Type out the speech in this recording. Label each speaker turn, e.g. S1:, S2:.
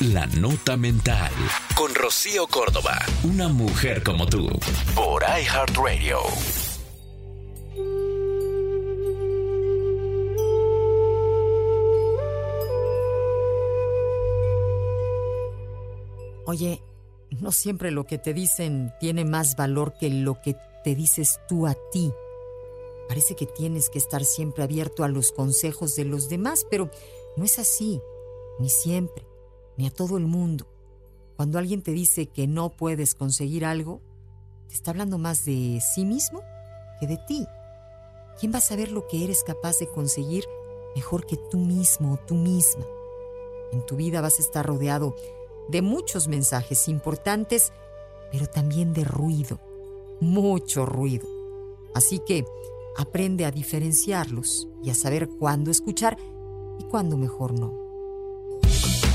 S1: La Nota Mental. Con Rocío Córdoba. Una mujer como tú. Por iHeartRadio.
S2: Oye, no siempre lo que te dicen tiene más valor que lo que te dices tú a ti. Parece que tienes que estar siempre abierto a los consejos de los demás, pero no es así, ni siempre, ni a todo el mundo. Cuando alguien te dice que no puedes conseguir algo, te está hablando más de sí mismo que de ti. ¿Quién va a saber lo que eres capaz de conseguir mejor que tú mismo o tú misma? En tu vida vas a estar rodeado de muchos mensajes importantes, pero también de ruido, mucho ruido. Así que aprende a diferenciarlos y a saber cuándo escuchar y cuándo mejor no.